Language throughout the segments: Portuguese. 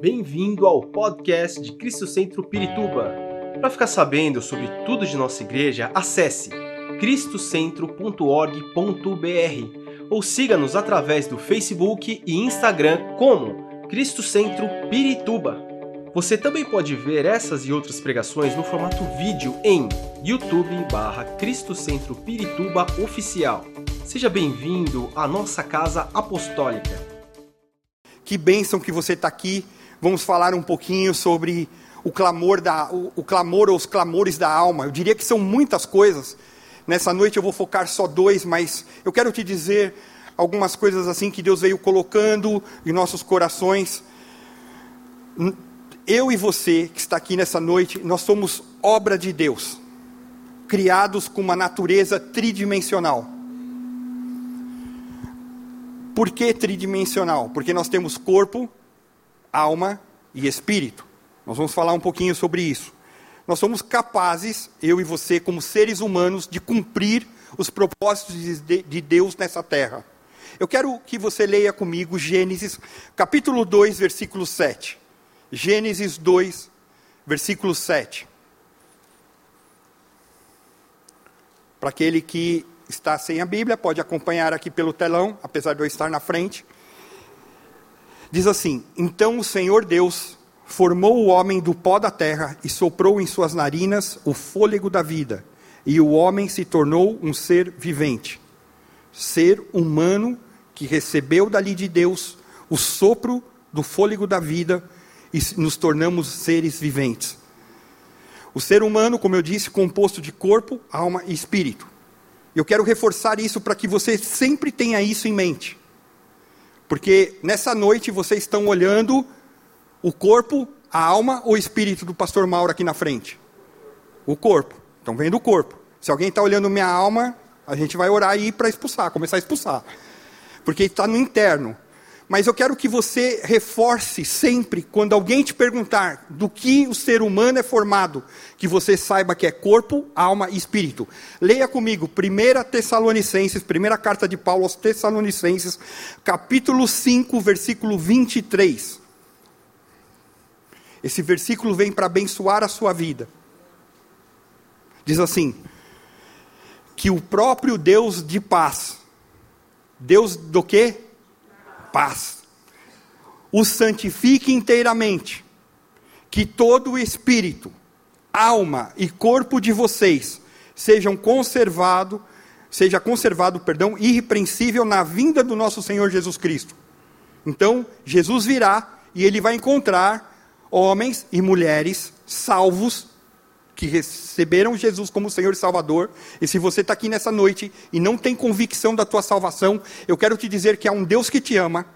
Bem-vindo ao podcast de Cristo Centro Pirituba. Para ficar sabendo sobre tudo de nossa igreja, acesse cristocentro.org.br ou siga-nos através do Facebook e Instagram como Cristo Centro Pirituba. Você também pode ver essas e outras pregações no formato vídeo em YouTube barra Cristo Centro Pirituba Oficial. Seja bem-vindo à nossa casa apostólica. Que bênção que você está aqui vamos falar um pouquinho sobre o clamor, da, o, o clamor ou os clamores da alma. Eu diria que são muitas coisas. Nessa noite eu vou focar só dois, mas eu quero te dizer algumas coisas assim que Deus veio colocando em nossos corações. Eu e você que está aqui nessa noite, nós somos obra de Deus, criados com uma natureza tridimensional. Por que tridimensional? Porque nós temos corpo, alma e espírito. Nós vamos falar um pouquinho sobre isso. Nós somos capazes, eu e você, como seres humanos, de cumprir os propósitos de Deus nessa terra. Eu quero que você leia comigo Gênesis, capítulo 2, versículo 7. Gênesis 2, versículo 7. Para aquele que está sem a Bíblia, pode acompanhar aqui pelo telão, apesar de eu estar na frente. Diz assim: Então o Senhor Deus formou o homem do pó da terra e soprou em suas narinas o fôlego da vida, e o homem se tornou um ser vivente, ser humano que recebeu dali de Deus o sopro do fôlego da vida e nos tornamos seres viventes. O ser humano, como eu disse, composto de corpo, alma e espírito. Eu quero reforçar isso para que você sempre tenha isso em mente. Porque nessa noite vocês estão olhando o corpo, a alma ou o espírito do pastor Mauro aqui na frente? O corpo. Estão vendo o corpo. Se alguém está olhando minha alma, a gente vai orar aí para expulsar, começar a expulsar. Porque está no interno. Mas eu quero que você reforce sempre, quando alguém te perguntar do que o ser humano é formado, que você saiba que é corpo, alma e espírito. Leia comigo, 1 Tessalonicenses, primeira carta de Paulo aos Tessalonicenses, capítulo 5, versículo 23. Esse versículo vem para abençoar a sua vida. Diz assim: que o próprio Deus de paz, Deus do quê? Paz. O santifique inteiramente, que todo o espírito, alma e corpo de vocês sejam conservado, seja conservado, perdão, irrepreensível na vinda do nosso Senhor Jesus Cristo. Então, Jesus virá e ele vai encontrar homens e mulheres salvos que receberam Jesus como Senhor e Salvador. E se você está aqui nessa noite e não tem convicção da tua salvação, eu quero te dizer que há um Deus que te ama,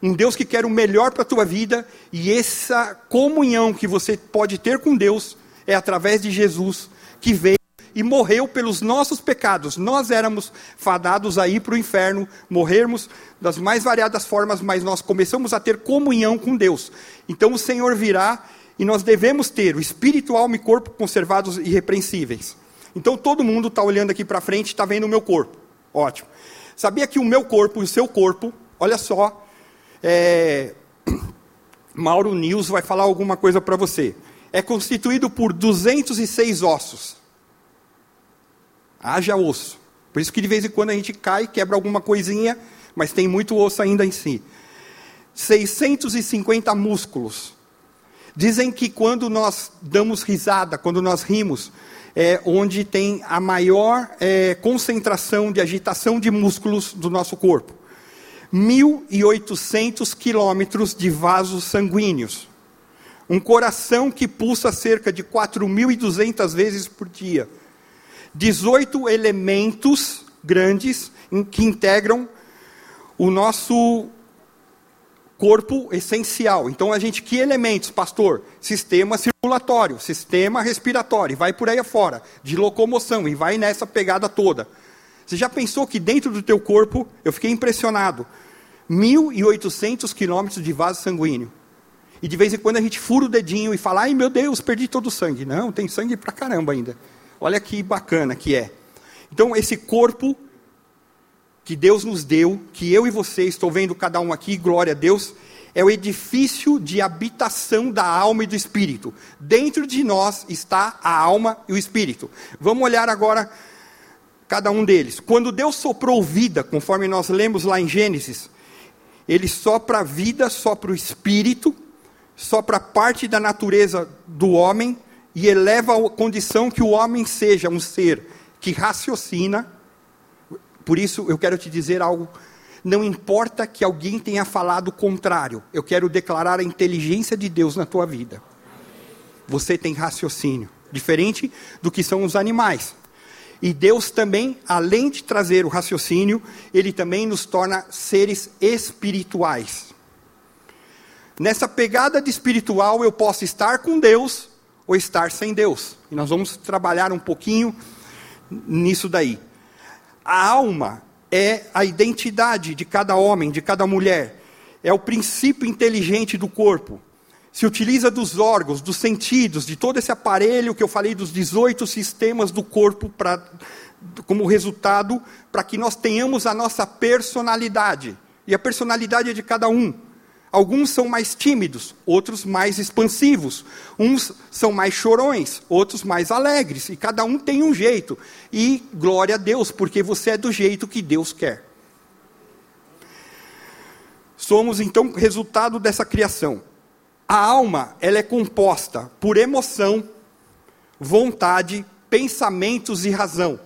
um Deus que quer o melhor para a tua vida, e essa comunhão que você pode ter com Deus é através de Jesus que veio e morreu pelos nossos pecados. Nós éramos fadados a ir para o inferno, morrermos das mais variadas formas, mas nós começamos a ter comunhão com Deus. Então o Senhor virá e nós devemos ter o espírito, alma e corpo conservados irrepreensíveis. Então todo mundo está olhando aqui para frente está vendo o meu corpo. Ótimo. Sabia que o meu corpo e o seu corpo, olha só, é... Mauro News vai falar alguma coisa para você. É constituído por 206 ossos. Haja osso. Por isso que de vez em quando a gente cai, quebra alguma coisinha, mas tem muito osso ainda em si. 650 músculos. Dizem que quando nós damos risada, quando nós rimos, é onde tem a maior é, concentração de agitação de músculos do nosso corpo. 1.800 quilômetros de vasos sanguíneos. Um coração que pulsa cerca de 4.200 vezes por dia. 18 elementos grandes que integram o nosso corpo essencial. Então a gente que elementos, pastor? Sistema circulatório, sistema respiratório, e vai por aí afora, de locomoção e vai nessa pegada toda. Você já pensou que dentro do teu corpo, eu fiquei impressionado, 1.800 quilômetros de vaso sanguíneo. E de vez em quando a gente fura o dedinho e fala, ai meu Deus, perdi todo o sangue. Não, tem sangue pra caramba ainda. Olha que bacana que é. Então esse corpo que Deus nos deu, que eu e você estou vendo cada um aqui, glória a Deus, é o edifício de habitação da alma e do espírito. Dentro de nós está a alma e o espírito. Vamos olhar agora cada um deles. Quando Deus soprou vida, conforme nós lemos lá em Gênesis, ele sopra vida, sopra o espírito, sopra parte da natureza do homem e eleva a condição que o homem seja um ser que raciocina. Por isso eu quero te dizer algo não importa que alguém tenha falado o contrário, eu quero declarar a inteligência de Deus na tua vida. Você tem raciocínio, diferente do que são os animais. E Deus também, além de trazer o raciocínio, Ele também nos torna seres espirituais. Nessa pegada de espiritual, eu posso estar com Deus ou estar sem Deus. E nós vamos trabalhar um pouquinho nisso daí. A alma é a identidade de cada homem, de cada mulher. É o princípio inteligente do corpo. Se utiliza dos órgãos, dos sentidos, de todo esse aparelho que eu falei dos 18 sistemas do corpo pra, como resultado para que nós tenhamos a nossa personalidade. E a personalidade é de cada um. Alguns são mais tímidos, outros mais expansivos. Uns são mais chorões, outros mais alegres. E cada um tem um jeito. E glória a Deus, porque você é do jeito que Deus quer. Somos então resultado dessa criação. A alma, ela é composta por emoção, vontade, pensamentos e razão.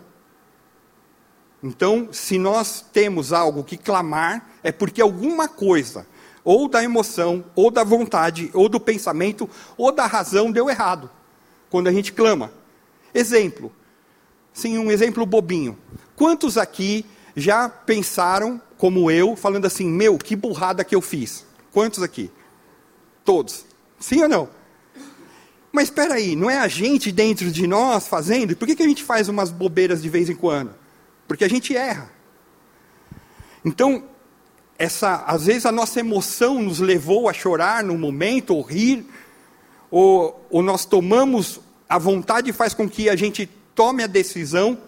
Então, se nós temos algo que clamar, é porque alguma coisa ou da emoção, ou da vontade, ou do pensamento, ou da razão deu errado. Quando a gente clama. Exemplo. Sim, um exemplo bobinho. Quantos aqui já pensaram, como eu, falando assim: meu, que burrada que eu fiz? Quantos aqui? Todos. Sim ou não? Mas espera aí, não é a gente dentro de nós fazendo? Por que, que a gente faz umas bobeiras de vez em quando? Porque a gente erra. Então, essa, às vezes a nossa emoção nos levou a chorar no momento, ou rir, ou, ou nós tomamos, a vontade faz com que a gente tome a decisão,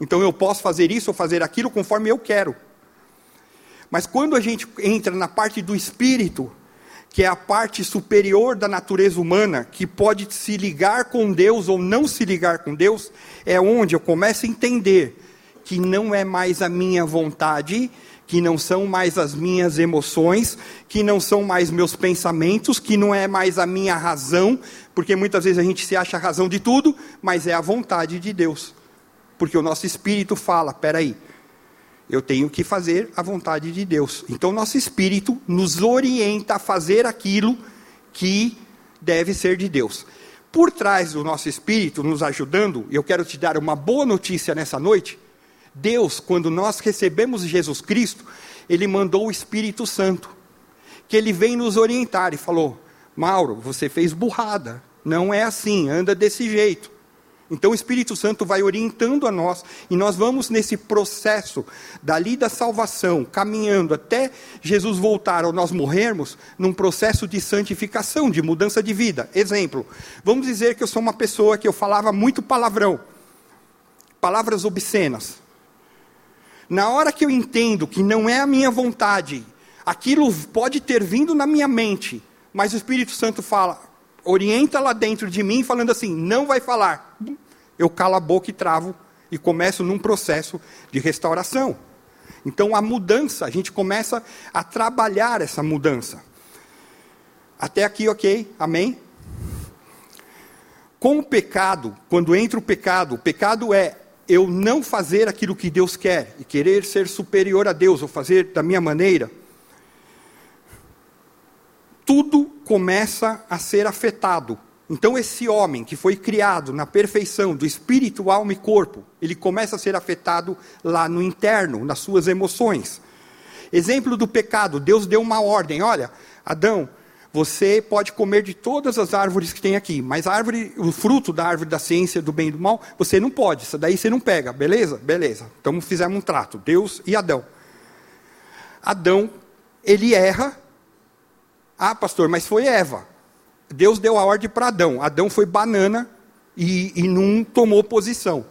então eu posso fazer isso ou fazer aquilo conforme eu quero. Mas quando a gente entra na parte do espírito, que é a parte superior da natureza humana, que pode se ligar com Deus ou não se ligar com Deus, é onde eu começo a entender que não é mais a minha vontade, que não são mais as minhas emoções, que não são mais meus pensamentos, que não é mais a minha razão, porque muitas vezes a gente se acha a razão de tudo, mas é a vontade de Deus. Porque o nosso espírito fala: peraí, eu tenho que fazer a vontade de Deus. Então, nosso espírito nos orienta a fazer aquilo que deve ser de Deus. Por trás do nosso espírito, nos ajudando, eu quero te dar uma boa notícia nessa noite Deus, quando nós recebemos Jesus Cristo, ele mandou o Espírito Santo, que ele vem nos orientar e falou: Mauro, você fez burrada, não é assim, anda desse jeito. Então o Espírito Santo vai orientando a nós e nós vamos nesse processo dali da salvação, caminhando até Jesus voltar ou nós morrermos, num processo de santificação, de mudança de vida. Exemplo, vamos dizer que eu sou uma pessoa que eu falava muito palavrão, palavras obscenas. Na hora que eu entendo que não é a minha vontade, aquilo pode ter vindo na minha mente, mas o Espírito Santo fala, orienta lá dentro de mim, falando assim: não vai falar. Eu calo a boca e travo e começo num processo de restauração. Então a mudança, a gente começa a trabalhar essa mudança. Até aqui, ok? Amém? Com o pecado, quando entra o pecado, o pecado é eu não fazer aquilo que Deus quer e querer ser superior a Deus ou fazer da minha maneira, tudo começa a ser afetado. Então, esse homem que foi criado na perfeição do espírito, alma e corpo, ele começa a ser afetado lá no interno, nas suas emoções. Exemplo do pecado: Deus deu uma ordem: olha, Adão, você pode comer de todas as árvores que tem aqui, mas árvore, o fruto da árvore da ciência do bem e do mal, você não pode. Isso daí você não pega, beleza? Beleza. Então fizemos um trato, Deus e Adão. Adão, ele erra. Ah, pastor, mas foi Eva. Deus deu a ordem para Adão. Adão foi banana e, e não tomou posição.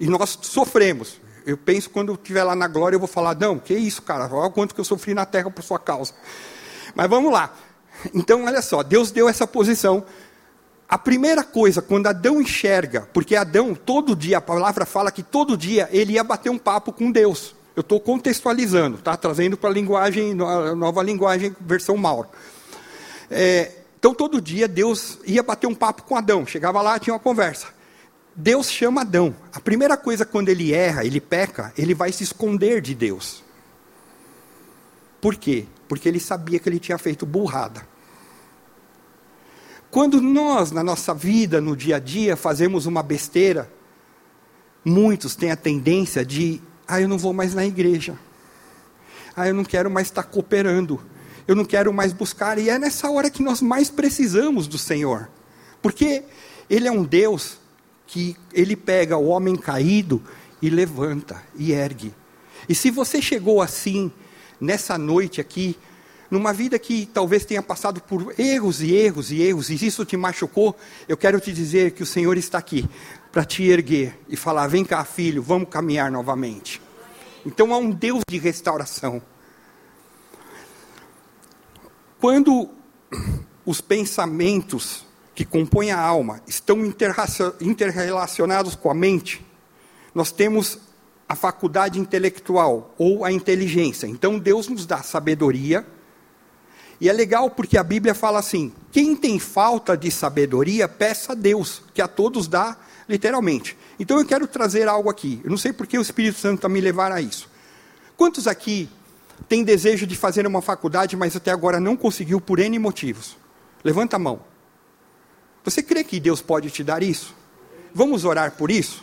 E nós sofremos. Eu penso quando eu estiver lá na glória, eu vou falar, Adão, que isso, cara? Olha quanto que eu sofri na terra por sua causa. Mas vamos lá. Então, olha só, Deus deu essa posição. A primeira coisa, quando Adão enxerga, porque Adão, todo dia, a palavra fala que todo dia ele ia bater um papo com Deus. Eu estou contextualizando, tá? trazendo para a linguagem, nova linguagem, versão Mauro. É, então, todo dia, Deus ia bater um papo com Adão. Chegava lá, tinha uma conversa. Deus chama Adão. A primeira coisa, quando ele erra, ele peca, ele vai se esconder de Deus. Por quê? Porque ele sabia que ele tinha feito burrada. Quando nós, na nossa vida, no dia a dia, fazemos uma besteira, muitos têm a tendência de, ah, eu não vou mais na igreja. Ah, eu não quero mais estar cooperando. Eu não quero mais buscar. E é nessa hora que nós mais precisamos do Senhor. Porque Ele é um Deus que Ele pega o homem caído e levanta e ergue. E se você chegou assim nessa noite aqui, numa vida que talvez tenha passado por erros e erros e erros, e isso te machucou, eu quero te dizer que o Senhor está aqui para te erguer e falar: vem cá, filho, vamos caminhar novamente. Então há um Deus de restauração. Quando os pensamentos que compõem a alma estão interrelacionados com a mente, nós temos a faculdade intelectual ou a inteligência. Então Deus nos dá sabedoria. E é legal porque a Bíblia fala assim: quem tem falta de sabedoria, peça a Deus, que a todos dá, literalmente. Então eu quero trazer algo aqui. Eu não sei porque o Espírito Santo está me levando a isso. Quantos aqui têm desejo de fazer uma faculdade, mas até agora não conseguiu por N motivos? Levanta a mão. Você crê que Deus pode te dar isso? Vamos orar por isso?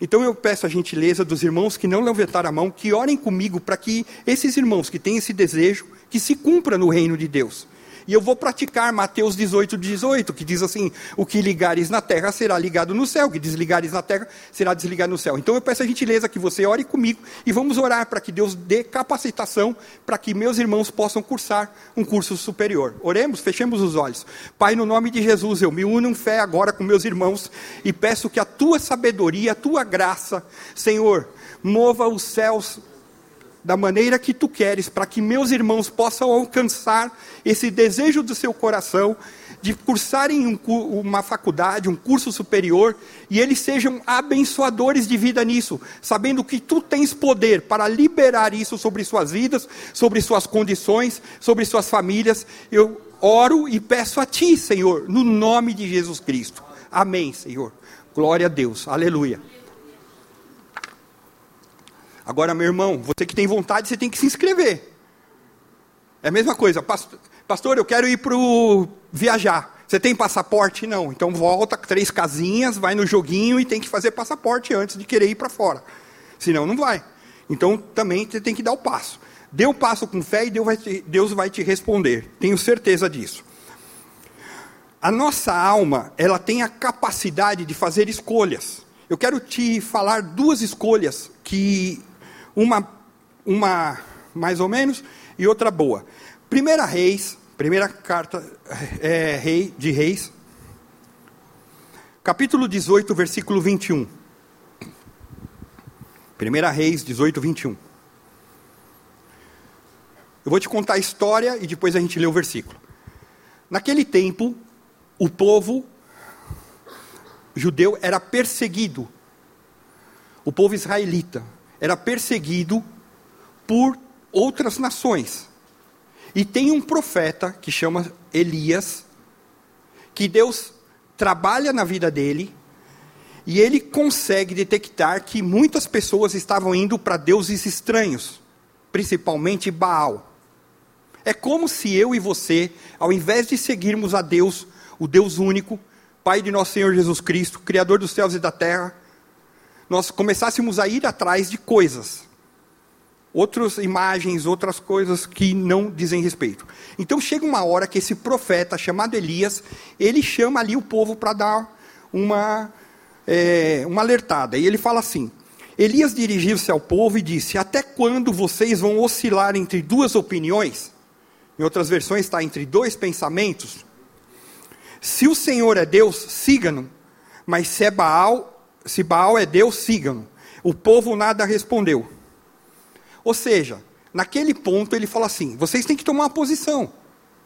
Então eu peço a gentileza dos irmãos que não levantaram a mão, que orem comigo para que esses irmãos que têm esse desejo, que se cumpra no reino de Deus. E eu vou praticar Mateus 18, 18, que diz assim: O que ligares na terra será ligado no céu, o que desligares na terra será desligado no céu. Então eu peço a gentileza que você ore comigo e vamos orar para que Deus dê capacitação para que meus irmãos possam cursar um curso superior. Oremos, fechemos os olhos. Pai, no nome de Jesus, eu me uno em fé agora com meus irmãos e peço que a tua sabedoria, a tua graça, Senhor, mova os céus da maneira que tu queres, para que meus irmãos possam alcançar esse desejo do seu coração de cursarem um, uma faculdade, um curso superior, e eles sejam abençoadores de vida nisso, sabendo que tu tens poder para liberar isso sobre suas vidas, sobre suas condições, sobre suas famílias. Eu oro e peço a ti, Senhor, no nome de Jesus Cristo. Amém, Senhor. Glória a Deus. Aleluia. Agora, meu irmão, você que tem vontade, você tem que se inscrever. É a mesma coisa. Pastor, eu quero ir para viajar. Você tem passaporte? Não. Então volta, três casinhas, vai no joguinho e tem que fazer passaporte antes de querer ir para fora. Senão não vai. Então também você tem que dar o passo. Dê o passo com fé e Deus vai te, Deus vai te responder. Tenho certeza disso. A nossa alma, ela tem a capacidade de fazer escolhas. Eu quero te falar duas escolhas que uma, uma mais ou menos e outra boa. Primeira Reis, primeira carta é, rei, de Reis, capítulo 18, versículo 21. Primeira Reis 18, 21. Eu vou te contar a história e depois a gente lê o versículo. Naquele tempo, o povo judeu era perseguido. O povo israelita era perseguido por outras nações. E tem um profeta que chama Elias, que Deus trabalha na vida dele, e ele consegue detectar que muitas pessoas estavam indo para deuses estranhos, principalmente Baal. É como se eu e você, ao invés de seguirmos a Deus, o Deus único, Pai de nosso Senhor Jesus Cristo, Criador dos céus e da terra, nós começássemos a ir atrás de coisas, outras imagens, outras coisas que não dizem respeito. Então chega uma hora que esse profeta chamado Elias, ele chama ali o povo para dar uma, é, uma alertada. E ele fala assim: Elias dirigiu-se ao povo e disse: Até quando vocês vão oscilar entre duas opiniões? Em outras versões está entre dois pensamentos. Se o Senhor é Deus, siga-no. Mas se é Baal, se Baal é Deus, sigam. O povo nada respondeu. Ou seja, naquele ponto ele fala assim: vocês têm que tomar uma posição.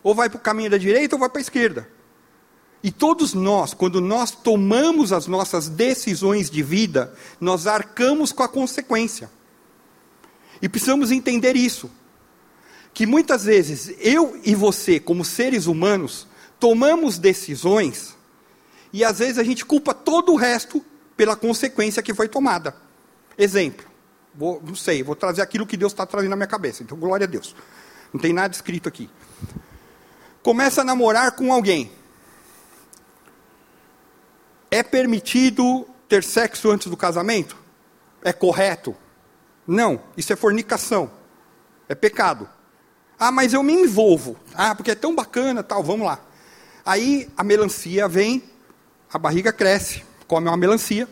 Ou vai para o caminho da direita ou vai para a esquerda. E todos nós, quando nós tomamos as nossas decisões de vida, nós arcamos com a consequência. E precisamos entender isso. Que muitas vezes eu e você, como seres humanos, tomamos decisões e às vezes a gente culpa todo o resto pela consequência que foi tomada. Exemplo, vou, não sei, vou trazer aquilo que Deus está trazendo na minha cabeça, então glória a Deus. Não tem nada escrito aqui. Começa a namorar com alguém é permitido ter sexo antes do casamento? É correto? Não, isso é fornicação. É pecado. Ah, mas eu me envolvo. Ah, porque é tão bacana, tal, vamos lá. Aí a melancia vem, a barriga cresce, come uma melancia.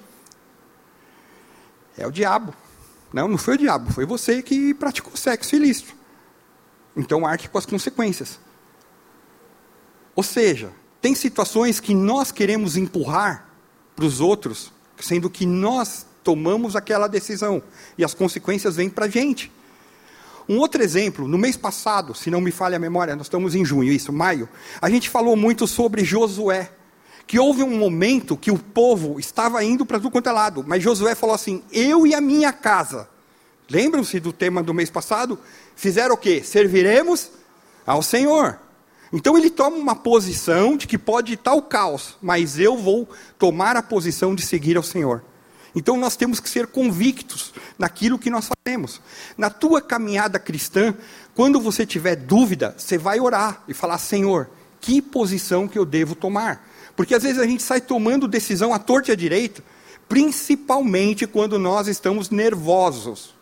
É o diabo. Não, não foi o diabo, foi você que praticou sexo ilícito. Então arque com as consequências. Ou seja, tem situações que nós queremos empurrar para os outros, sendo que nós tomamos aquela decisão e as consequências vêm para a gente. Um outro exemplo, no mês passado, se não me falha a memória, nós estamos em junho, isso, maio, a gente falou muito sobre Josué, que houve um momento que o povo estava indo para tudo quanto é lado, mas Josué falou assim: Eu e a minha casa. Lembram-se do tema do mês passado? Fizeram o quê? Serviremos ao Senhor. Então ele toma uma posição de que pode estar o caos, mas eu vou tomar a posição de seguir ao Senhor. Então nós temos que ser convictos naquilo que nós fazemos. Na tua caminhada cristã, quando você tiver dúvida, você vai orar e falar: Senhor, que posição que eu devo tomar? Porque às vezes a gente sai tomando decisão à torta e à direita, principalmente quando nós estamos nervosos.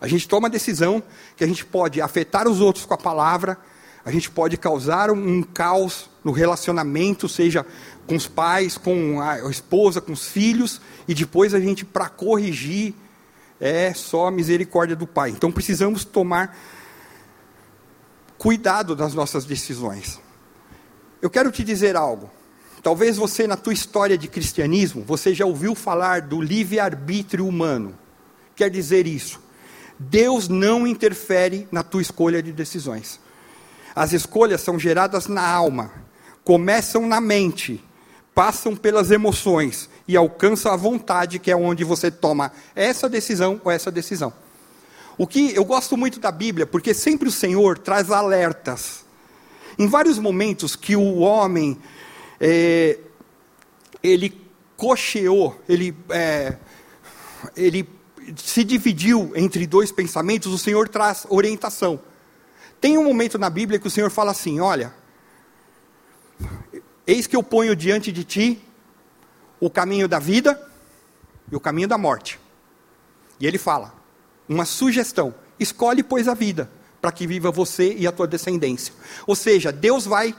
A gente toma decisão que a gente pode afetar os outros com a palavra, a gente pode causar um, caos no relacionamento, seja com os pais, com a esposa, com os filhos, e depois a gente, para corrigir, é só a misericórdia do Pai. Então precisamos tomar cuidado das nossas decisões. Eu quero te dizer algo. Talvez você, na tua história de cristianismo, você já ouviu falar do livre-arbítrio humano. Quer dizer isso. Deus não interfere na tua escolha de decisões. As escolhas são geradas na alma, começam na mente, passam pelas emoções e alcançam a vontade, que é onde você toma essa decisão ou essa decisão. O que eu gosto muito da Bíblia, porque sempre o Senhor traz alertas. Em vários momentos que o homem é, ele cocheou, ele, é, ele se dividiu entre dois pensamentos, o Senhor traz orientação. Tem um momento na Bíblia que o Senhor fala assim: Olha, eis que eu ponho diante de ti o caminho da vida e o caminho da morte. E ele fala, uma sugestão: escolhe, pois, a vida, para que viva você e a tua descendência. Ou seja, Deus vai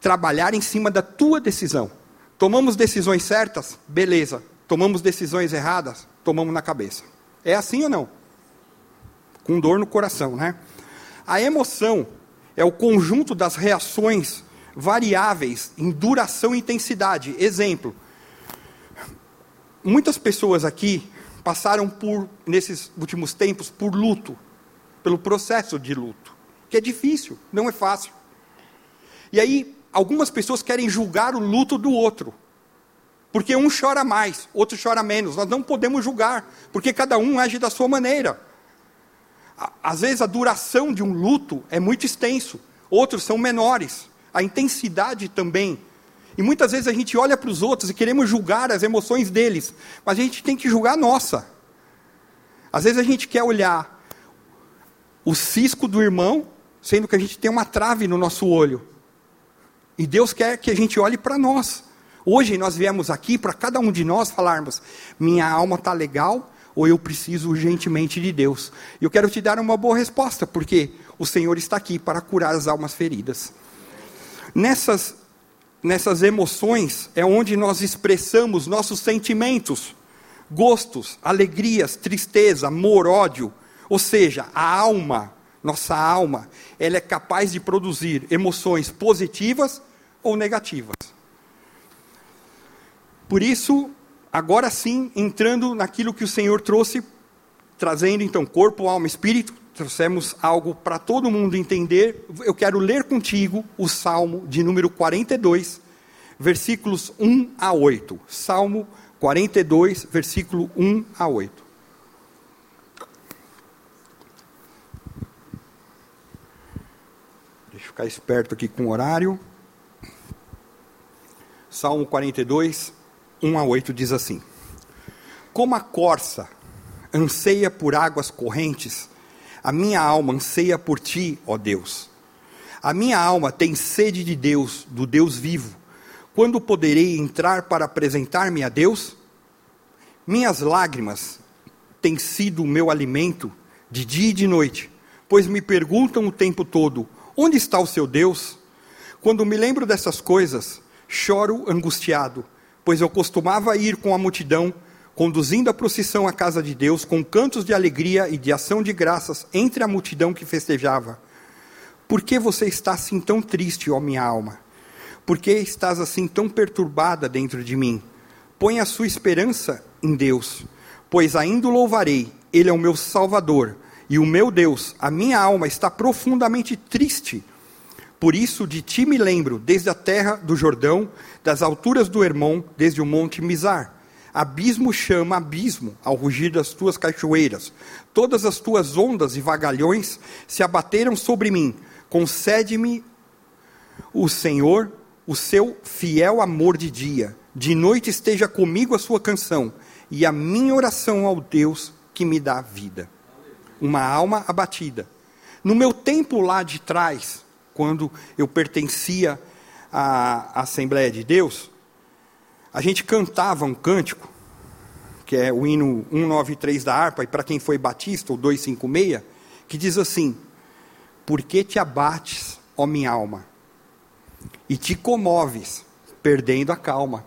trabalhar em cima da tua decisão. Tomamos decisões certas? Beleza. Tomamos decisões erradas? Tomamos na cabeça. É assim ou não? Com dor no coração, né? A emoção é o conjunto das reações variáveis em duração e intensidade. Exemplo: muitas pessoas aqui passaram por, nesses últimos tempos, por luto, pelo processo de luto, que é difícil, não é fácil. E aí, algumas pessoas querem julgar o luto do outro. Porque um chora mais, outro chora menos. Nós não podemos julgar, porque cada um age da sua maneira às vezes a duração de um luto é muito extenso, outros são menores, a intensidade também. E muitas vezes a gente olha para os outros e queremos julgar as emoções deles, mas a gente tem que julgar a nossa. Às vezes a gente quer olhar o cisco do irmão, sendo que a gente tem uma trave no nosso olho. E Deus quer que a gente olhe para nós. Hoje nós viemos aqui para cada um de nós falarmos: minha alma está legal, ou eu preciso urgentemente de Deus? E eu quero te dar uma boa resposta, porque o Senhor está aqui para curar as almas feridas. Nessas, nessas emoções é onde nós expressamos nossos sentimentos, gostos, alegrias, tristeza, amor, ódio. Ou seja, a alma, nossa alma, ela é capaz de produzir emoções positivas ou negativas. Por isso, agora sim, entrando naquilo que o Senhor trouxe, trazendo então corpo, alma, espírito, trouxemos algo para todo mundo entender. Eu quero ler contigo o Salmo de número 42, versículos 1 a 8. Salmo 42, versículo 1 a 8. Deixa eu ficar esperto aqui com o horário. Salmo 42, 1 a 8 diz assim: Como a corça anseia por águas correntes, a minha alma anseia por ti, ó Deus. A minha alma tem sede de Deus, do Deus vivo. Quando poderei entrar para apresentar-me a Deus? Minhas lágrimas têm sido o meu alimento de dia e de noite, pois me perguntam o tempo todo: onde está o seu Deus? Quando me lembro dessas coisas, choro angustiado, pois eu costumava ir com a multidão, conduzindo a procissão à casa de Deus, com cantos de alegria e de ação de graças entre a multidão que festejava. Por que você está assim tão triste, ó minha alma? Por que estás assim tão perturbada dentro de mim? Põe a sua esperança em Deus, pois ainda o louvarei, Ele é o meu Salvador e o meu Deus. A minha alma está profundamente triste por isso de ti me lembro, desde a terra do Jordão, das alturas do Hermon, desde o monte Mizar. Abismo chama abismo ao rugir das tuas cachoeiras. Todas as tuas ondas e vagalhões se abateram sobre mim. Concede-me o Senhor o seu fiel amor de dia. De noite esteja comigo a sua canção e a minha oração ao Deus que me dá vida. Uma alma abatida. No meu tempo lá de trás, quando eu pertencia à Assembleia de Deus, a gente cantava um cântico, que é o hino 193 da harpa, e para quem foi batista, o 256, que diz assim: Por que te abates, ó minha alma, e te comoves, perdendo a calma?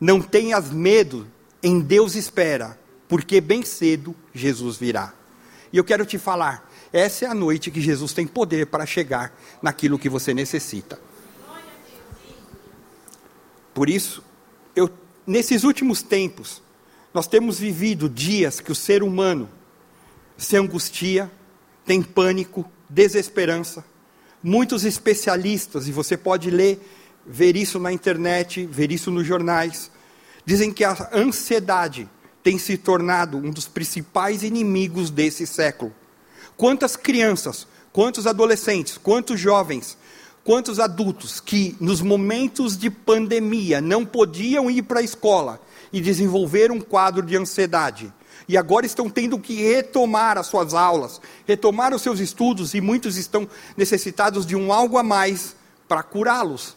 Não tenhas medo, em Deus espera, porque bem cedo Jesus virá. E eu quero te falar, essa é a noite que Jesus tem poder para chegar naquilo que você necessita. Por isso, eu, nesses últimos tempos, nós temos vivido dias que o ser humano se angustia, tem pânico, desesperança. Muitos especialistas, e você pode ler, ver isso na internet, ver isso nos jornais, dizem que a ansiedade tem se tornado um dos principais inimigos desse século. Quantas crianças, quantos adolescentes, quantos jovens, quantos adultos que nos momentos de pandemia não podiam ir para a escola e desenvolver um quadro de ansiedade. E agora estão tendo que retomar as suas aulas, retomar os seus estudos, e muitos estão necessitados de um algo a mais para curá-los.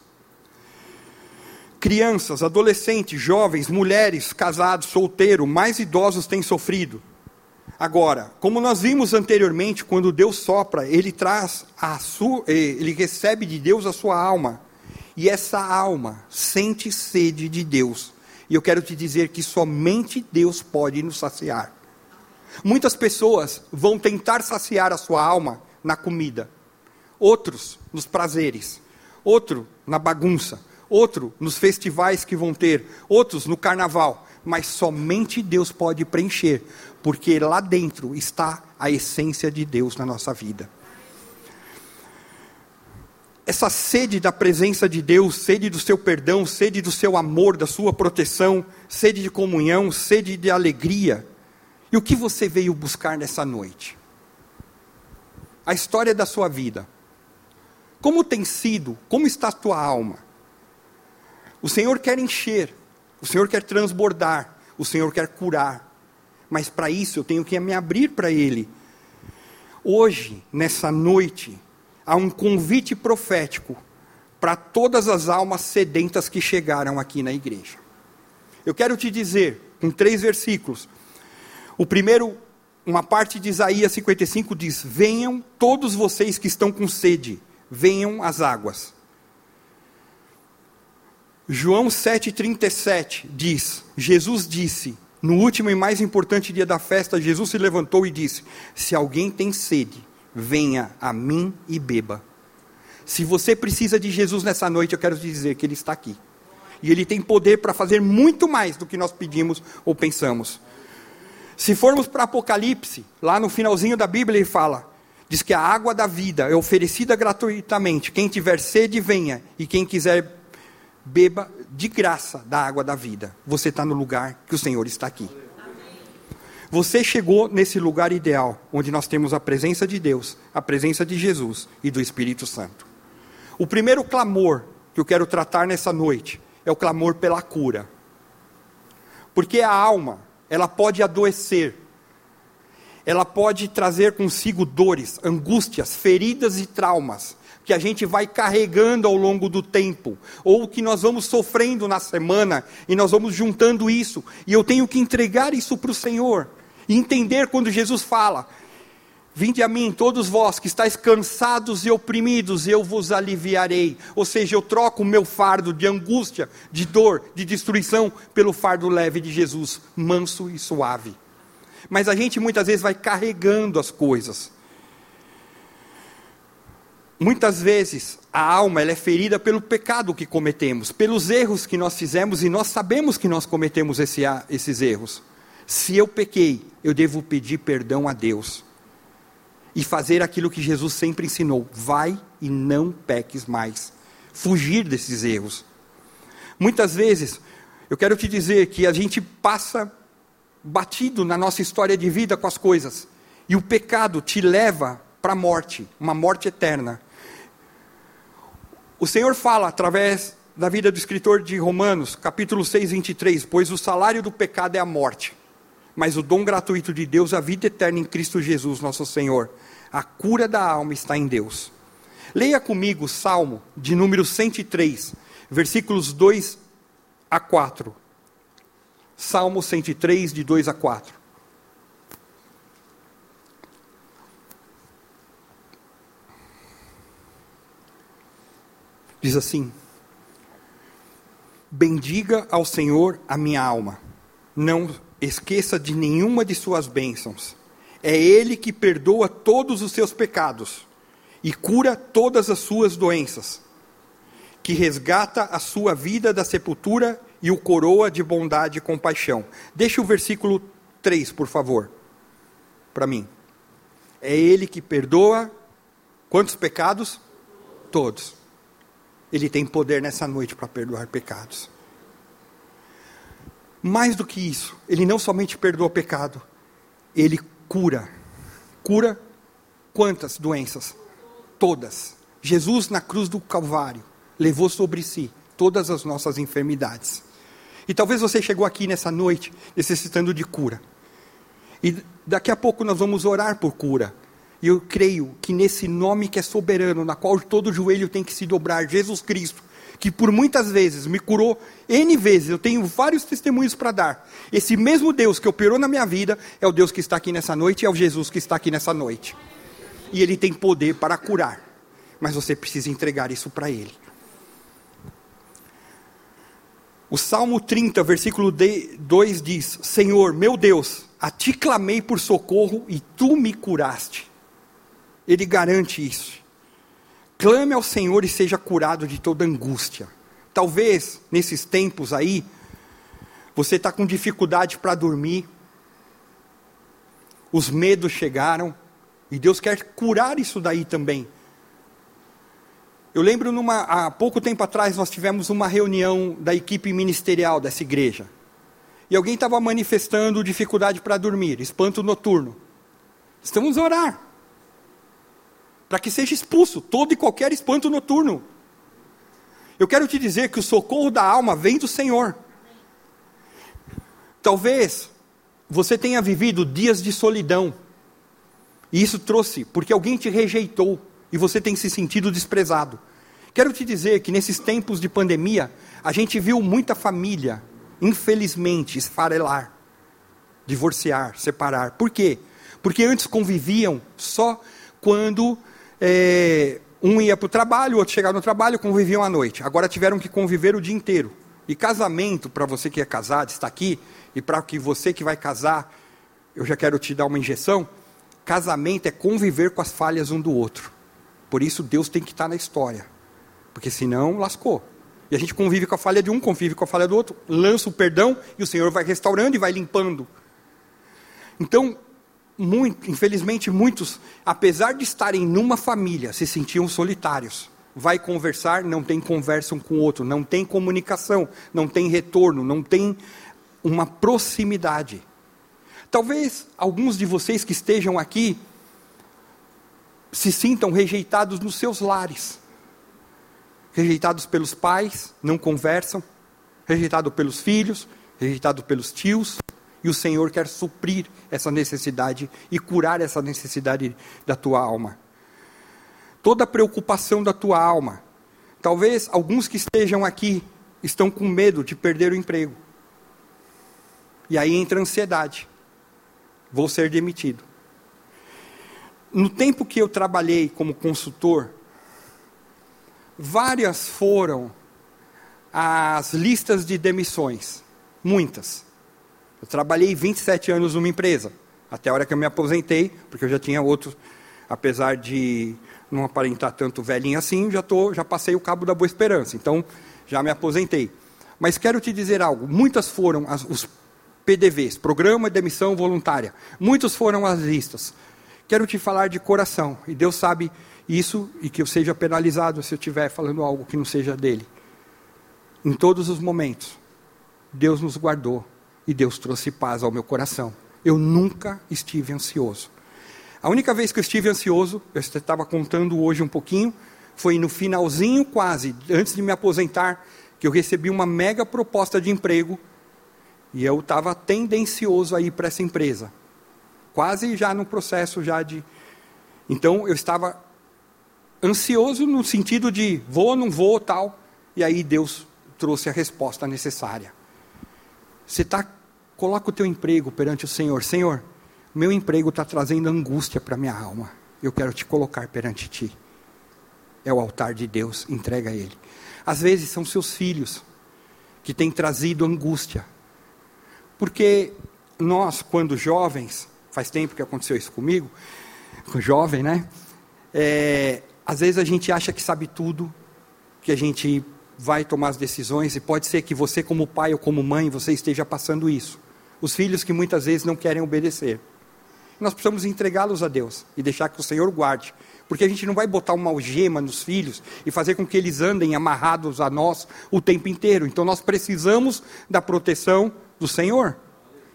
Crianças, adolescentes, jovens, mulheres, casados, solteiros, mais idosos têm sofrido. Agora, como nós vimos anteriormente, quando Deus sopra, ele traz a sua, ele recebe de Deus a sua alma. E essa alma sente sede de Deus. E eu quero te dizer que somente Deus pode nos saciar. Muitas pessoas vão tentar saciar a sua alma na comida, outros nos prazeres, outro na bagunça, outro nos festivais que vão ter, outros no carnaval, mas somente Deus pode preencher, porque lá dentro está a essência de Deus na nossa vida. Essa sede da presença de Deus, sede do seu perdão, sede do seu amor, da sua proteção, sede de comunhão, sede de alegria. E o que você veio buscar nessa noite? A história da sua vida. Como tem sido? Como está a tua alma? O Senhor quer encher, o Senhor quer transbordar, o Senhor quer curar mas para isso eu tenho que me abrir para Ele. Hoje, nessa noite, há um convite profético para todas as almas sedentas que chegaram aqui na igreja. Eu quero te dizer, com três versículos. O primeiro, uma parte de Isaías 55 diz: Venham todos vocês que estão com sede, venham às águas. João 7,37 diz: Jesus disse: no último e mais importante dia da festa, Jesus se levantou e disse: Se alguém tem sede, venha a mim e beba. Se você precisa de Jesus nessa noite, eu quero te dizer que Ele está aqui. E Ele tem poder para fazer muito mais do que nós pedimos ou pensamos. Se formos para Apocalipse, lá no finalzinho da Bíblia ele fala: diz que a água da vida é oferecida gratuitamente. Quem tiver sede, venha. E quem quiser, beba de graça da água da vida. Você está no lugar que o Senhor está aqui. Você chegou nesse lugar ideal, onde nós temos a presença de Deus, a presença de Jesus e do Espírito Santo. O primeiro clamor que eu quero tratar nessa noite é o clamor pela cura. Porque a alma, ela pode adoecer, ela pode trazer consigo dores, angústias, feridas e traumas que a gente vai carregando ao longo do tempo, ou que nós vamos sofrendo na semana e nós vamos juntando isso, e eu tenho que entregar isso para o Senhor e entender quando Jesus fala: Vinde a mim, todos vós que estáis cansados e oprimidos, eu vos aliviarei. Ou seja, eu troco o meu fardo de angústia, de dor, de destruição, pelo fardo leve de Jesus, manso e suave. Mas a gente muitas vezes vai carregando as coisas. Muitas vezes a alma ela é ferida pelo pecado que cometemos, pelos erros que nós fizemos e nós sabemos que nós cometemos esse, esses erros. Se eu pequei, eu devo pedir perdão a Deus e fazer aquilo que Jesus sempre ensinou: vai e não peques mais. Fugir desses erros. Muitas vezes, eu quero te dizer que a gente passa batido na nossa história de vida com as coisas, e o pecado te leva para a morte, uma morte eterna. O Senhor fala através da vida do escritor de Romanos, capítulo 6, 23, pois o salário do pecado é a morte, mas o dom gratuito de Deus é a vida eterna em Cristo Jesus, nosso Senhor. A cura da alma está em Deus. Leia comigo o Salmo de número 103, versículos 2 a 4. Salmo 103, de 2 a 4. Diz assim: Bendiga ao Senhor a minha alma, não esqueça de nenhuma de suas bênçãos. É Ele que perdoa todos os seus pecados e cura todas as suas doenças, que resgata a sua vida da sepultura e o coroa de bondade e compaixão. Deixa o versículo 3, por favor, para mim. É Ele que perdoa quantos pecados? Todos. Ele tem poder nessa noite para perdoar pecados. Mais do que isso, ele não somente perdoa pecado, ele cura. Cura quantas doenças? Todas. Jesus na cruz do Calvário levou sobre si todas as nossas enfermidades. E talvez você chegou aqui nessa noite necessitando de cura. E daqui a pouco nós vamos orar por cura. E eu creio que nesse nome que é soberano, na qual todo joelho tem que se dobrar, Jesus Cristo, que por muitas vezes me curou N vezes, eu tenho vários testemunhos para dar. Esse mesmo Deus que operou na minha vida é o Deus que está aqui nessa noite é o Jesus que está aqui nessa noite. E Ele tem poder para curar, mas você precisa entregar isso para Ele. O Salmo 30, versículo 2 diz: Senhor, meu Deus, a ti clamei por socorro e tu me curaste ele garante isso. Clame ao Senhor e seja curado de toda angústia. Talvez nesses tempos aí, você está com dificuldade para dormir, os medos chegaram, e Deus quer curar isso daí também. Eu lembro, numa, há pouco tempo atrás, nós tivemos uma reunião da equipe ministerial dessa igreja. E alguém estava manifestando dificuldade para dormir, espanto noturno. Estamos a orar para que seja expulso todo e qualquer espanto noturno. Eu quero te dizer que o socorro da alma vem do Senhor. Talvez você tenha vivido dias de solidão, e isso trouxe porque alguém te rejeitou e você tem se sentido desprezado. Quero te dizer que nesses tempos de pandemia, a gente viu muita família, infelizmente, esfarelar, divorciar, separar. Por quê? Porque antes conviviam só quando é, um ia para o trabalho, o outro chegava no trabalho, conviviam à noite. Agora tiveram que conviver o dia inteiro. E casamento, para você que é casado, está aqui, e para que você que vai casar, eu já quero te dar uma injeção. Casamento é conviver com as falhas um do outro. Por isso Deus tem que estar na história. Porque senão lascou. E a gente convive com a falha de um, convive com a falha do outro, lança o perdão e o Senhor vai restaurando e vai limpando. Então, muito, infelizmente, muitos, apesar de estarem numa família, se sentiam solitários. Vai conversar, não tem conversa um com o outro, não tem comunicação, não tem retorno, não tem uma proximidade. Talvez alguns de vocês que estejam aqui se sintam rejeitados nos seus lares. Rejeitados pelos pais, não conversam, rejeitado pelos filhos, rejeitado pelos tios, e o Senhor quer suprir essa necessidade e curar essa necessidade da tua alma. Toda preocupação da tua alma. Talvez alguns que estejam aqui estão com medo de perder o emprego. E aí entra a ansiedade. Vou ser demitido. No tempo que eu trabalhei como consultor, várias foram as listas de demissões. Muitas. Eu trabalhei 27 anos numa empresa, até a hora que eu me aposentei, porque eu já tinha outros, apesar de não aparentar tanto velhinho assim, já, tô, já passei o cabo da boa esperança, então já me aposentei. Mas quero te dizer algo: muitas foram as, os PDVs, Programa de Demissão Voluntária, muitos foram as listas. Quero te falar de coração, e Deus sabe isso, e que eu seja penalizado se eu estiver falando algo que não seja dele. Em todos os momentos, Deus nos guardou e Deus trouxe paz ao meu coração. Eu nunca estive ansioso. A única vez que eu estive ansioso, eu estava contando hoje um pouquinho, foi no finalzinho quase, antes de me aposentar, que eu recebi uma mega proposta de emprego e eu estava tendencioso a ir para essa empresa. Quase já no processo já de... Então eu estava ansioso no sentido de vou, não vou, tal. E aí Deus trouxe a resposta necessária. Você está Coloca o teu emprego perante o Senhor. Senhor, meu emprego está trazendo angústia para minha alma. Eu quero te colocar perante ti. É o altar de Deus, entrega a Ele. Às vezes são seus filhos que têm trazido angústia. Porque nós, quando jovens, faz tempo que aconteceu isso comigo, com jovem, né? É, às vezes a gente acha que sabe tudo, que a gente vai tomar as decisões, e pode ser que você, como pai ou como mãe, você esteja passando isso os filhos que muitas vezes não querem obedecer. Nós precisamos entregá-los a Deus e deixar que o Senhor guarde, porque a gente não vai botar uma algema nos filhos e fazer com que eles andem amarrados a nós o tempo inteiro. Então nós precisamos da proteção do Senhor.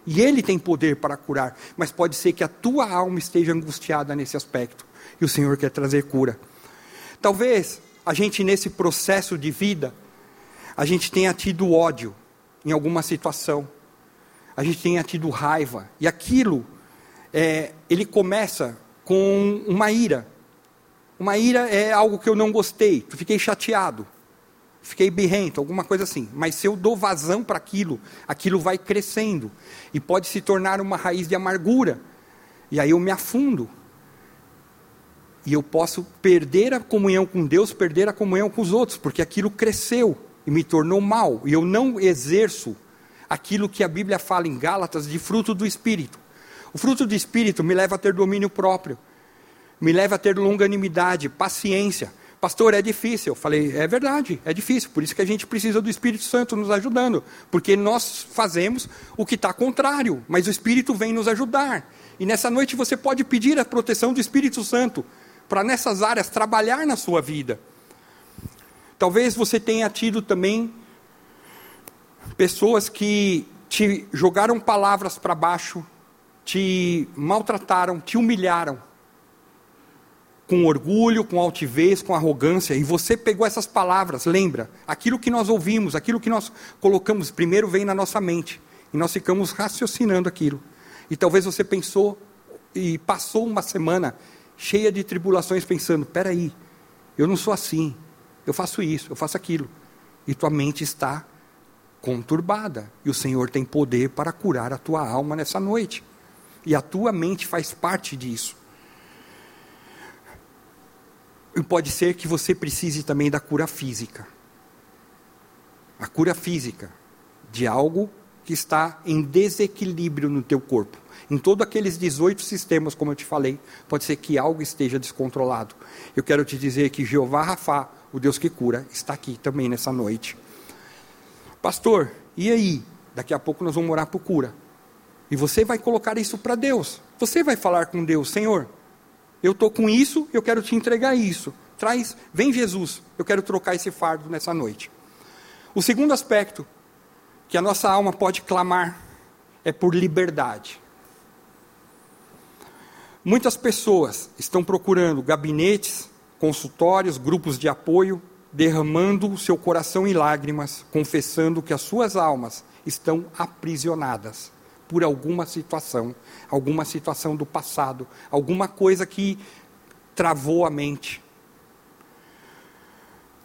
E Ele tem poder para curar, mas pode ser que a tua alma esteja angustiada nesse aspecto e o Senhor quer trazer cura. Talvez a gente nesse processo de vida, a gente tenha tido ódio em alguma situação a gente tenha tido raiva. E aquilo, é, ele começa com uma ira. Uma ira é algo que eu não gostei, fiquei chateado, fiquei birrento, alguma coisa assim. Mas se eu dou vazão para aquilo, aquilo vai crescendo e pode se tornar uma raiz de amargura. E aí eu me afundo. E eu posso perder a comunhão com Deus, perder a comunhão com os outros, porque aquilo cresceu e me tornou mal. E eu não exerço aquilo que a Bíblia fala em Gálatas de fruto do Espírito. O fruto do Espírito me leva a ter domínio próprio, me leva a ter longanimidade, paciência. Pastor, é difícil. Eu falei, é verdade, é difícil. Por isso que a gente precisa do Espírito Santo nos ajudando. Porque nós fazemos o que está contrário, mas o Espírito vem nos ajudar. E nessa noite você pode pedir a proteção do Espírito Santo para nessas áreas trabalhar na sua vida. Talvez você tenha tido também pessoas que te jogaram palavras para baixo, te maltrataram, te humilharam, com orgulho, com altivez, com arrogância, e você pegou essas palavras, lembra? Aquilo que nós ouvimos, aquilo que nós colocamos, primeiro vem na nossa mente, e nós ficamos raciocinando aquilo. E talvez você pensou e passou uma semana cheia de tribulações, pensando: peraí, eu não sou assim, eu faço isso, eu faço aquilo. E tua mente está conturbada. E o Senhor tem poder para curar a tua alma nessa noite. E a tua mente faz parte disso. E pode ser que você precise também da cura física. A cura física de algo que está em desequilíbrio no teu corpo. Em todos aqueles 18 sistemas, como eu te falei, pode ser que algo esteja descontrolado. Eu quero te dizer que Jeová Rafá, o Deus que cura, está aqui também nessa noite. Pastor, e aí? Daqui a pouco nós vamos orar por cura. E você vai colocar isso para Deus. Você vai falar com Deus, Senhor, eu estou com isso, eu quero te entregar isso. Traz, vem Jesus, eu quero trocar esse fardo nessa noite. O segundo aspecto que a nossa alma pode clamar é por liberdade. Muitas pessoas estão procurando gabinetes, consultórios, grupos de apoio, derramando o seu coração em lágrimas, confessando que as suas almas estão aprisionadas por alguma situação, alguma situação do passado, alguma coisa que travou a mente.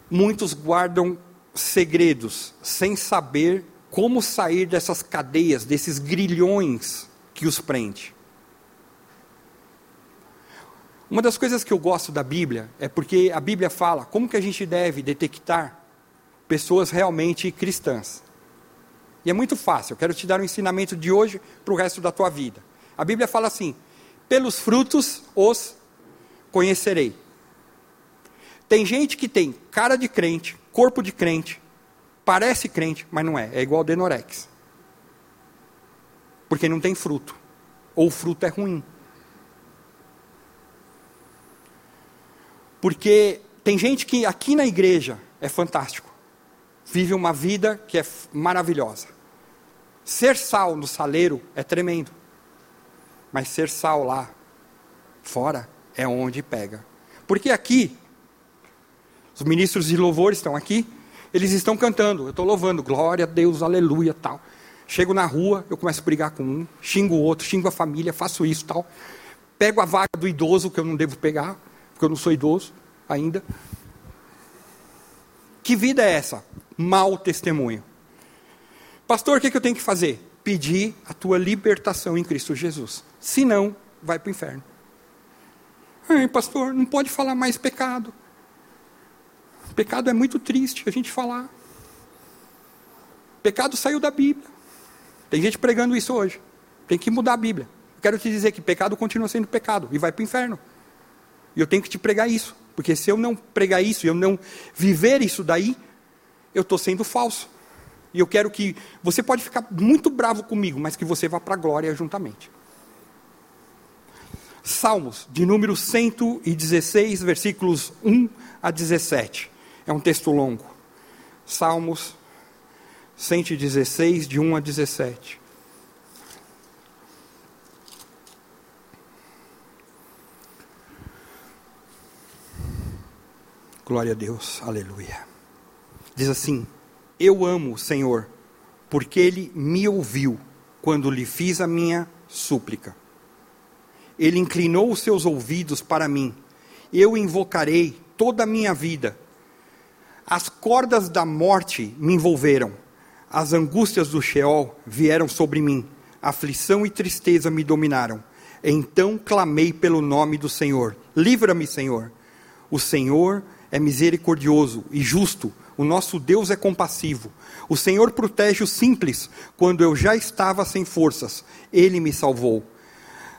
Muitos guardam segredos sem saber como sair dessas cadeias, desses grilhões que os prende. Uma das coisas que eu gosto da Bíblia é porque a Bíblia fala como que a gente deve detectar pessoas realmente cristãs. E é muito fácil, eu quero te dar um ensinamento de hoje para o resto da tua vida. A Bíblia fala assim: pelos frutos os conhecerei. Tem gente que tem cara de crente, corpo de crente, parece crente, mas não é, é igual Denorex. Porque não tem fruto, ou o fruto é ruim. Porque tem gente que aqui na igreja é fantástico vive uma vida que é maravilhosa. Ser sal no saleiro é tremendo. Mas ser sal lá fora é onde pega. Porque aqui, os ministros de louvor estão aqui, eles estão cantando, eu estou louvando, glória a Deus, aleluia, tal. Chego na rua, eu começo a brigar com um, xingo o outro, xingo a família, faço isso, tal. Pego a vaga do idoso, que eu não devo pegar, porque eu não sou idoso ainda. Que vida é essa? Mau testemunho. Pastor, o que, eu tenho que fazer? Pedir a tua libertação em Cristo Jesus. Se não, vai para o inferno. Ai, pastor, não pode falar mais pecado. Pecado é muito triste a gente falar. Pecado saiu da Bíblia. Tem gente pregando isso hoje. Tem que mudar a Bíblia. quero te dizer que pecado continua sendo pecado e vai para o inferno. E eu tenho que te pregar isso. Porque se eu não pregar isso, eu não viver isso daí, eu estou sendo falso. E eu quero que. Você pode ficar muito bravo comigo, mas que você vá para a glória juntamente. Salmos, de número 116, versículos 1 a 17. É um texto longo. Salmos 116, de 1 a 17. Glória a Deus, aleluia. Diz assim: Eu amo o Senhor, porque Ele me ouviu quando lhe fiz a minha súplica. Ele inclinou os seus ouvidos para mim. Eu invocarei toda a minha vida. As cordas da morte me envolveram. As angústias do Sheol vieram sobre mim. Aflição e tristeza me dominaram. Então clamei pelo nome do Senhor. Livra-me, Senhor. O Senhor é misericordioso e justo, o nosso Deus é compassivo. O Senhor protege os simples quando eu já estava sem forças, ele me salvou.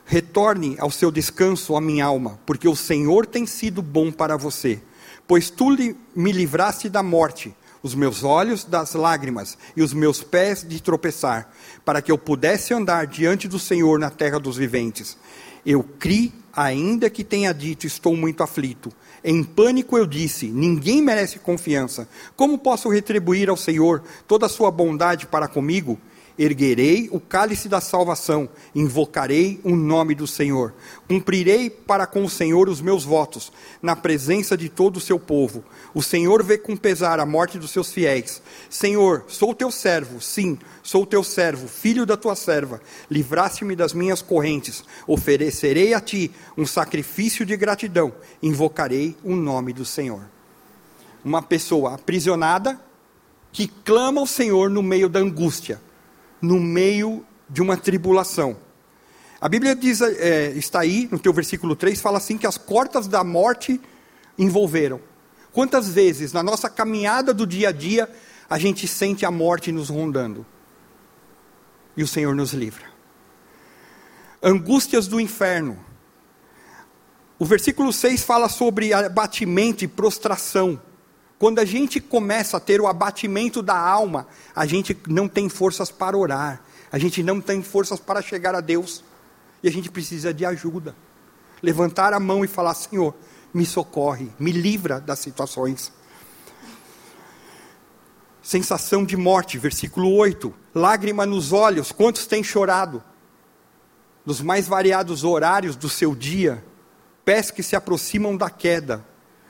Retorne ao seu descanso, a minha alma, porque o Senhor tem sido bom para você. Pois tu me livraste da morte, os meus olhos das lágrimas e os meus pés de tropeçar, para que eu pudesse andar diante do Senhor na terra dos viventes. Eu criei, ainda que tenha dito, estou muito aflito. Em pânico eu disse: Ninguém merece confiança. Como posso retribuir ao Senhor toda a sua bondade para comigo? Erguerei o cálice da salvação, invocarei o nome do Senhor. Cumprirei para com o Senhor os meus votos, na presença de todo o seu povo. O Senhor vê com pesar a morte dos seus fiéis. Senhor, sou teu servo, sim, sou teu servo, filho da tua serva. Livraste-me das minhas correntes. Oferecerei a ti um sacrifício de gratidão. Invocarei o nome do Senhor. Uma pessoa aprisionada que clama ao Senhor no meio da angústia no meio de uma tribulação. A Bíblia diz, é, está aí, no teu versículo 3, fala assim: que as cortas da morte envolveram. Quantas vezes na nossa caminhada do dia a dia a gente sente a morte nos rondando? E o Senhor nos livra. Angústias do inferno. O versículo 6 fala sobre abatimento e prostração. Quando a gente começa a ter o abatimento da alma, a gente não tem forças para orar, A gente não tem forças para chegar a Deus e a gente precisa de ajuda. Levantar a mão e falar: Senhor, me socorre, me livra das situações. Sensação de morte, versículo 8. Lágrima nos olhos, quantos têm chorado? Nos mais variados horários do seu dia, pés que se aproximam da queda,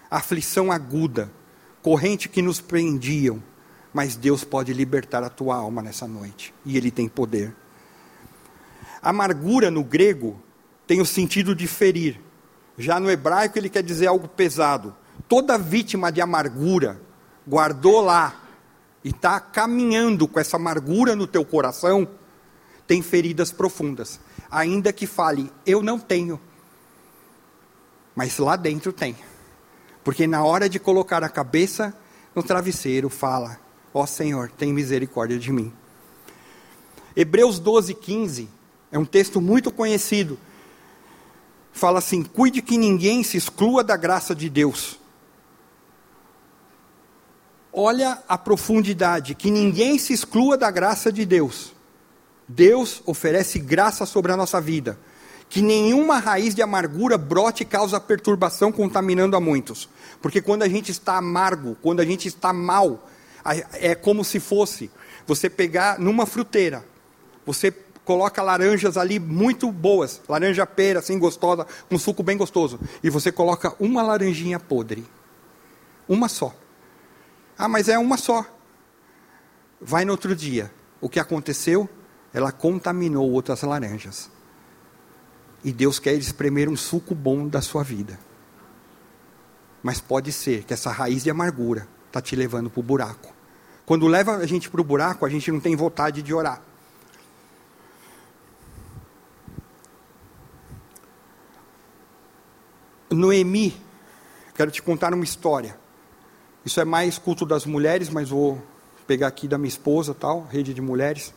aflição aguda, corrente que nos prendiam, mas Deus pode libertar a tua alma nessa noite, e Ele tem poder. Amargura no grego tem o sentido de ferir, já no hebraico ele quer dizer algo pesado. Toda vítima de amargura guardou lá e está caminhando com essa amargura no teu coração, tem feridas profundas. Ainda que fale, eu não tenho, mas lá dentro tem. Porque na hora de colocar a cabeça no travesseiro, fala: Ó oh, Senhor, tem misericórdia de mim. Hebreus 12, 15 é um texto muito conhecido. Fala assim: cuide que ninguém se exclua da graça de Deus. Olha a profundidade, que ninguém se exclua da graça de Deus. Deus oferece graça sobre a nossa vida que nenhuma raiz de amargura brote e causa perturbação, contaminando a muitos. Porque quando a gente está amargo, quando a gente está mal, é como se fosse você pegar numa fruteira, você coloca laranjas ali muito boas, laranja pera, assim, gostosa, com um suco bem gostoso, e você coloca uma laranjinha podre. Uma só. Ah, mas é uma só. Vai no outro dia. O que aconteceu? Ela contaminou outras laranjas. E Deus quer espremer um suco bom da sua vida. Mas pode ser que essa raiz de amargura está te levando para o buraco. Quando leva a gente para o buraco, a gente não tem vontade de orar. Noemi, quero te contar uma história. Isso é mais culto das mulheres, mas vou pegar aqui da minha esposa, tal, rede de mulheres,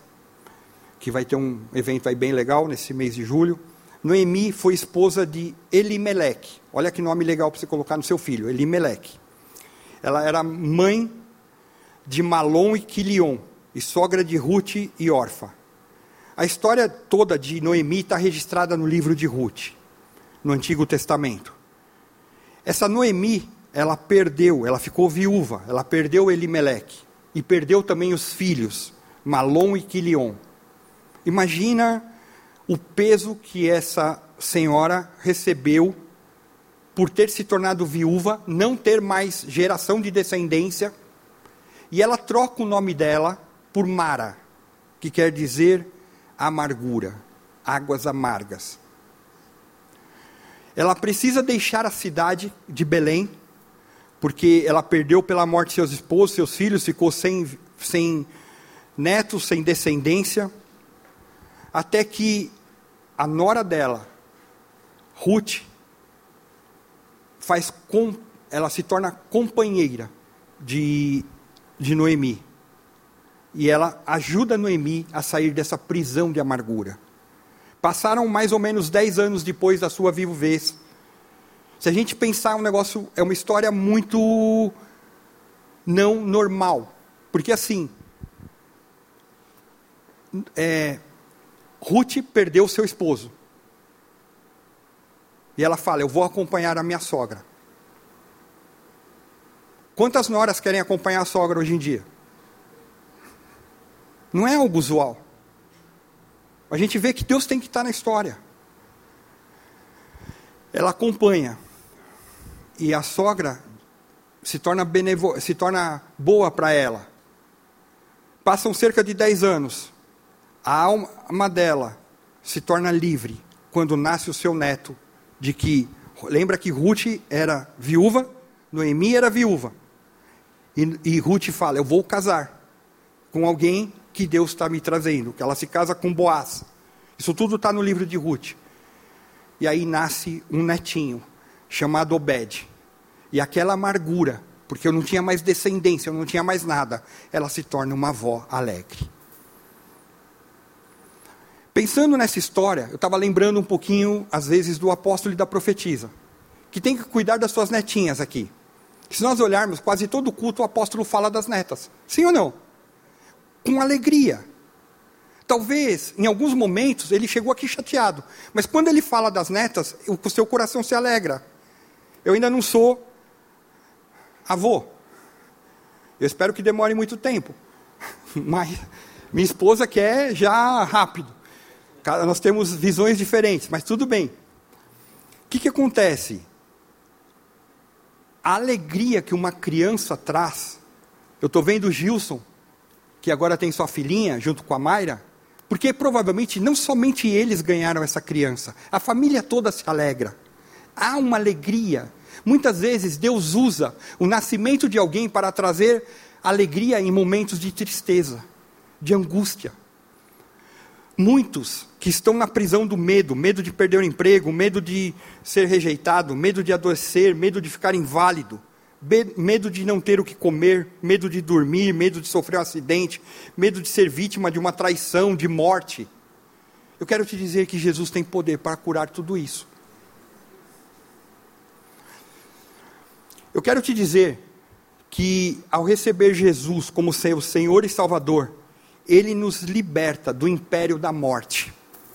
que vai ter um evento aí bem legal nesse mês de julho. Noemi foi esposa de Elimeleque. Olha que nome legal para você colocar no seu filho, Elimeleque. Ela era mãe de Malom e Quilion, e sogra de Ruth e Orfa. A história toda de Noemi está registrada no livro de Ruth, no Antigo Testamento. Essa Noemi, ela perdeu, ela ficou viúva, ela perdeu Elimeleque, e perdeu também os filhos, Malom e Quilion. Imagina o peso que essa senhora recebeu por ter se tornado viúva, não ter mais geração de descendência, e ela troca o nome dela por Mara, que quer dizer amargura, águas amargas. Ela precisa deixar a cidade de Belém, porque ela perdeu pela morte seus esposos, seus filhos, ficou sem, sem netos, sem descendência até que a nora dela, Ruth, faz com, ela se torna companheira de, de Noemi. E ela ajuda Noemi a sair dessa prisão de amargura. Passaram mais ou menos dez anos depois da sua viuvez. Se a gente pensar um negócio, é uma história muito não normal. Porque assim, é, Ruth perdeu seu esposo. E ela fala: Eu vou acompanhar a minha sogra. Quantas noras querem acompanhar a sogra hoje em dia? Não é algo usual. A gente vê que Deus tem que estar na história. Ela acompanha. E a sogra se torna, benevo se torna boa para ela. Passam cerca de 10 anos. A alma dela se torna livre quando nasce o seu neto, de que lembra que Ruth era viúva, Noemi era viúva. E, e Ruth fala: Eu vou casar com alguém que Deus está me trazendo. Que ela se casa com Boaz. Isso tudo está no livro de Ruth. E aí nasce um netinho chamado Obed. E aquela amargura, porque eu não tinha mais descendência, eu não tinha mais nada, ela se torna uma avó alegre. Pensando nessa história, eu estava lembrando um pouquinho, às vezes, do apóstolo e da profetisa, que tem que cuidar das suas netinhas aqui. Se nós olharmos, quase todo culto o apóstolo fala das netas. Sim ou não? Com alegria. talvez, em alguns momentos, ele chegou aqui chateado. Mas quando ele fala das netas, o seu coração se alegra. Eu ainda não sou avô. Eu espero que demore muito tempo. Mas minha esposa quer já rápido. Nós temos visões diferentes, mas tudo bem. O que, que acontece? A alegria que uma criança traz. Eu estou vendo o Gilson, que agora tem sua filhinha, junto com a Mayra, porque provavelmente não somente eles ganharam essa criança, a família toda se alegra. Há uma alegria. Muitas vezes Deus usa o nascimento de alguém para trazer alegria em momentos de tristeza, de angústia. Muitos que estão na prisão do medo, medo de perder o emprego, medo de ser rejeitado, medo de adoecer, medo de ficar inválido, medo de não ter o que comer, medo de dormir, medo de sofrer um acidente, medo de ser vítima de uma traição, de morte. Eu quero te dizer que Jesus tem poder para curar tudo isso. Eu quero te dizer que ao receber Jesus como seu Senhor e Salvador, ele nos liberta do império da morte.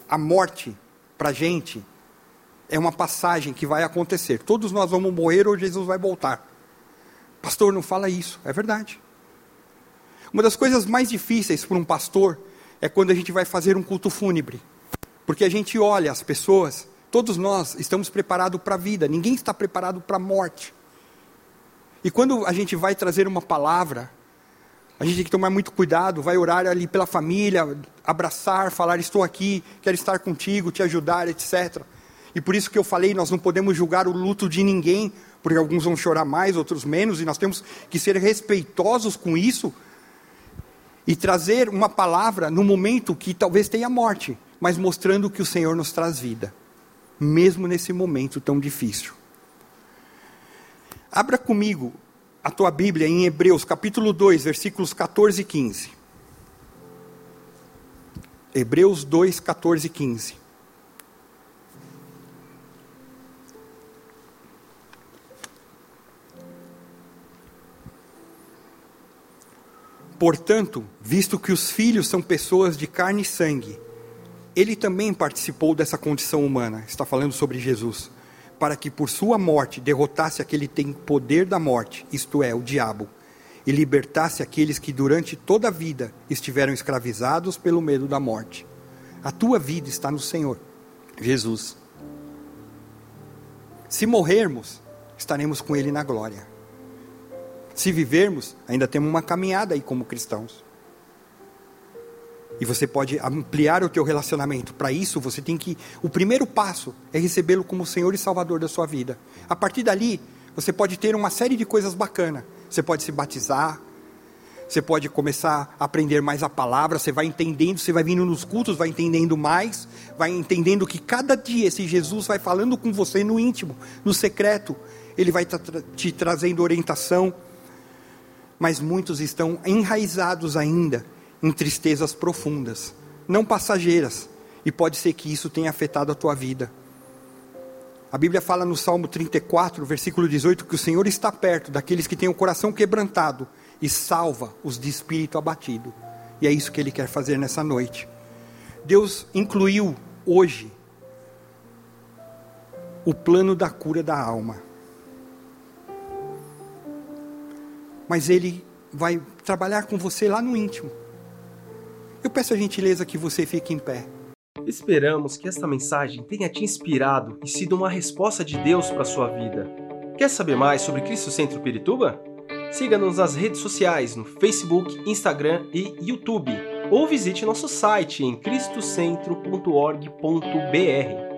A morte, para a gente, é uma passagem que vai acontecer. Todos nós vamos morrer ou Jesus vai voltar. Pastor, não fala isso. É verdade. Uma das coisas mais difíceis para um pastor é quando a gente vai fazer um culto fúnebre. Porque a gente olha as pessoas, todos nós estamos preparados para a vida, ninguém está preparado para a morte. E quando a gente vai trazer uma palavra, a gente tem que tomar muito cuidado, vai orar ali pela família, abraçar, falar estou aqui, quero estar contigo, te ajudar, etc. E por isso que eu falei, nós não podemos julgar o luto de ninguém, porque alguns vão chorar mais, outros menos, e nós temos que ser respeitosos com isso e trazer uma palavra no momento que talvez tenha morte, mas mostrando que o Senhor nos traz vida, mesmo nesse momento tão difícil. Abra comigo a tua Bíblia em Hebreus, capítulo 2, versículos 14 e 15. Hebreus 2, 14 e 15. Portanto, visto que os filhos são pessoas de carne e sangue, ele também participou dessa condição humana. Está falando sobre Jesus para que por sua morte derrotasse aquele que tem poder da morte, isto é, o diabo, e libertasse aqueles que durante toda a vida estiveram escravizados pelo medo da morte. A tua vida está no Senhor, Jesus. Se morrermos, estaremos com Ele na glória. Se vivermos, ainda temos uma caminhada aí como cristãos. E você pode ampliar o teu relacionamento. Para isso, você tem que o primeiro passo é recebê-lo como Senhor e Salvador da sua vida. A partir dali, você pode ter uma série de coisas bacanas. Você pode se batizar, você pode começar a aprender mais a palavra, você vai entendendo, você vai vindo nos cultos, vai entendendo mais, vai entendendo que cada dia esse Jesus vai falando com você no íntimo, no secreto, ele vai te trazendo orientação. Mas muitos estão enraizados ainda em tristezas profundas, não passageiras, e pode ser que isso tenha afetado a tua vida. A Bíblia fala no Salmo 34, versículo 18, que o Senhor está perto daqueles que têm o coração quebrantado e salva os de espírito abatido. E é isso que Ele quer fazer nessa noite. Deus incluiu hoje o plano da cura da alma. Mas Ele vai trabalhar com você lá no íntimo. Eu peço a gentileza que você fique em pé. Esperamos que esta mensagem tenha te inspirado e sido uma resposta de Deus para sua vida. Quer saber mais sobre Cristo Centro Pirituba? Siga-nos nas redes sociais no Facebook, Instagram e YouTube, ou visite nosso site em cristocentro.org.br.